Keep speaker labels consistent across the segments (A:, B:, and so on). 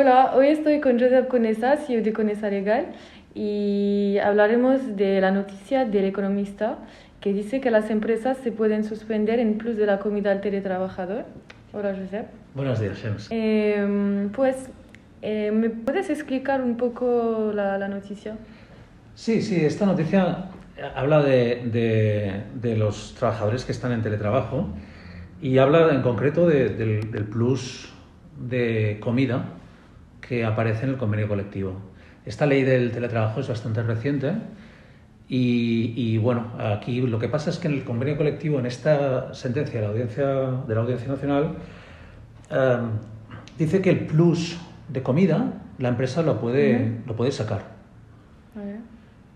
A: Hola, hoy estoy con Josep Conesa, CEO de Conesa Legal, y hablaremos de la noticia del economista que dice que las empresas se pueden suspender en plus de la comida al teletrabajador. Hola, Josep.
B: Buenos días, James.
A: Eh, pues, eh, ¿me puedes explicar un poco la, la noticia?
B: Sí, sí, esta noticia habla de, de, de, los trabajadores que están en teletrabajo y habla en concreto de, del, del, plus de comida que aparece en el convenio colectivo. Esta ley del teletrabajo es bastante reciente y, y, bueno, aquí lo que pasa es que en el convenio colectivo, en esta sentencia de la Audiencia, de la audiencia Nacional, eh, dice que el plus de comida la empresa lo puede, uh -huh. lo puede sacar. Uh -huh.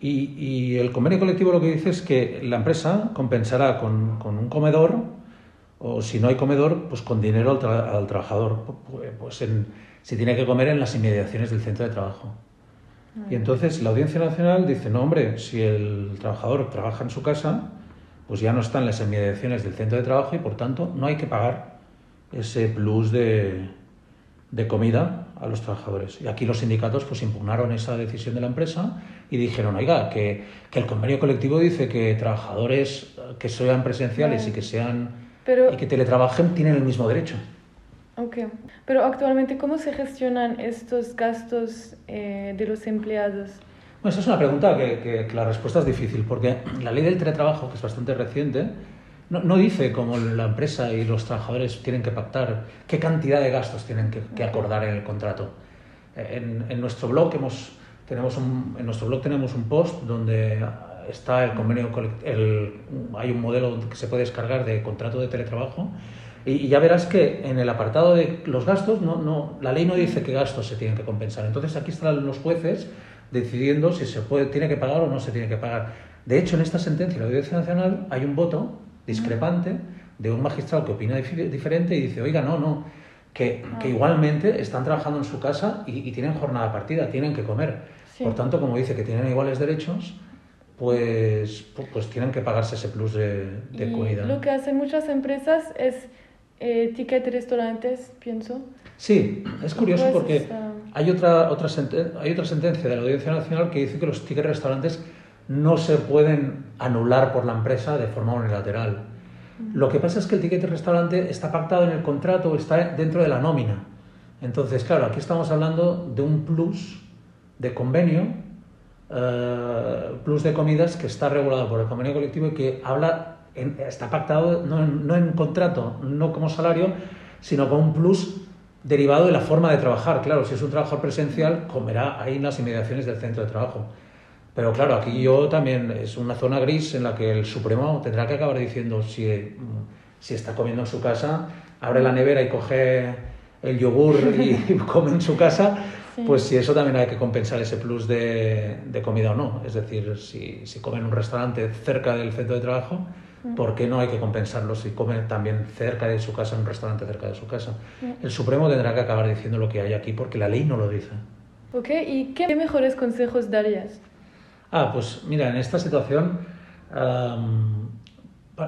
B: Y, y, el convenio colectivo lo que dice es que la empresa compensará con, con un comedor, o si no hay comedor, pues con dinero al, tra al trabajador, pues en, si tiene que comer en las inmediaciones del centro de trabajo. Y entonces la Audiencia Nacional dice, no hombre, si el trabajador trabaja en su casa, pues ya no está en las inmediaciones del centro de trabajo y por tanto no hay que pagar ese plus de, de comida a los trabajadores. Y aquí los sindicatos pues impugnaron esa decisión de la empresa y dijeron, oiga, que, que el convenio colectivo dice que trabajadores que sean presenciales y que sean Pero... y que teletrabajen tienen el mismo derecho.
A: Ok, pero actualmente, ¿cómo se gestionan estos gastos eh, de los empleados?
B: Bueno, esa es una pregunta que, que, que, la respuesta es difícil, porque la ley del teletrabajo, que es bastante reciente, no, no, dice cómo la empresa y los trabajadores tienen que pactar qué cantidad de gastos tienen que, que acordar en el contrato. En, en, nuestro blog hemos, tenemos un, en nuestro blog tenemos un post donde está el convenio, el, hay un modelo que se puede descargar de contrato de teletrabajo y ya verás que en el apartado de los gastos, no, no, la ley no dice qué gastos se tienen que compensar. Entonces aquí están los jueces decidiendo si se puede, tiene que pagar o no se tiene que pagar. De hecho, en esta sentencia de la Audiencia Nacional hay un voto discrepante de un magistrado que opina dif diferente y dice, oiga, no, no, que, que igualmente están trabajando en su casa y, y, tienen jornada partida, tienen que comer. Sí. Por tanto, como dice que tienen iguales derechos, pues, pues tienen que pagarse ese plus de, de
A: y
B: comida.
A: Lo que hacen muchas empresas es eh, ticket restaurantes, pienso.
B: Sí, es curioso pues porque está... hay, otra, otra hay otra sentencia de la Audiencia Nacional que dice que los tickets restaurantes no se pueden anular por la empresa de forma unilateral. Uh -huh. Lo que pasa es que el ticket restaurante está pactado en el contrato, está dentro de la nómina. Entonces, claro, aquí estamos hablando de un plus de convenio, uh, plus de comidas que está regulado por el convenio colectivo y que habla está pactado no no en contrato, no como salario, sino con un plus derivado de la forma de trabajar. Claro, si es un trabajador presencial, comerá ahí en las inmediaciones del centro de trabajo. Pero claro, aquí yo también es una zona gris en la que el Supremo tendrá que acabar diciendo si, si está comiendo en su casa, abre la nevera y coge el yogur y come en su casa, sí. pues si eso también hay que compensar ese plus de, de comida o no. Es decir, si, si come en un restaurante cerca del centro de trabajo, ¿Por qué no hay que compensarlo si comen también cerca de su casa, en un restaurante cerca de su casa? El Supremo tendrá que acabar diciendo lo que hay aquí porque la ley no lo dice.
A: Ok, ¿y qué mejores consejos darías?
B: Ah, pues mira, en esta situación um,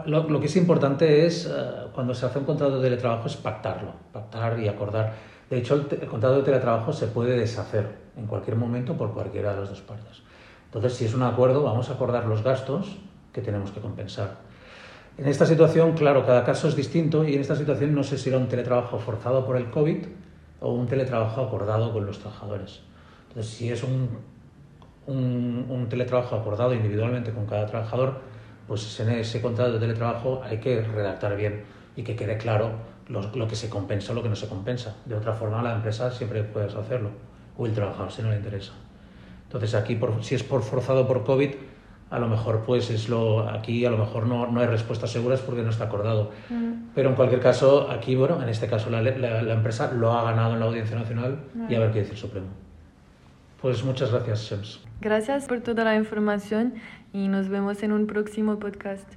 B: lo, lo, que es importante es, uh, cuando se hace un contrato de teletrabajo, es pactarlo, pactar y acordar. De hecho, el, contrato de teletrabajo se puede deshacer en cualquier momento por cualquiera de las dos partes. Entonces, si es un acuerdo, vamos a acordar los gastos que tenemos que compensar. En esta situación, claro, cada caso es distinto y en esta situación no sé si era un teletrabajo forzado por el COVID o un teletrabajo acordado con los trabajadores. Entonces, si es un, un, un teletrabajo acordado individualmente con cada trabajador, pues en ese contrato de teletrabajo hay que redactar bien y que quede claro lo, lo que se compensa o lo que no se compensa. De otra forma, la empresa siempre puede hacerlo, o el trabajador si no le interesa. Entonces, aquí, por, si es por forzado por COVID, a lo mejor pues es lo aquí a lo mejor no, no hay respuestas seguras porque no está acordado mm. pero en cualquier caso aquí bueno en este caso la, la, la empresa lo ha ganado en la audiencia nacional mm. y a ver qué dice el Supremo pues muchas gracias Shems
A: gracias por toda la información y nos vemos en un próximo podcast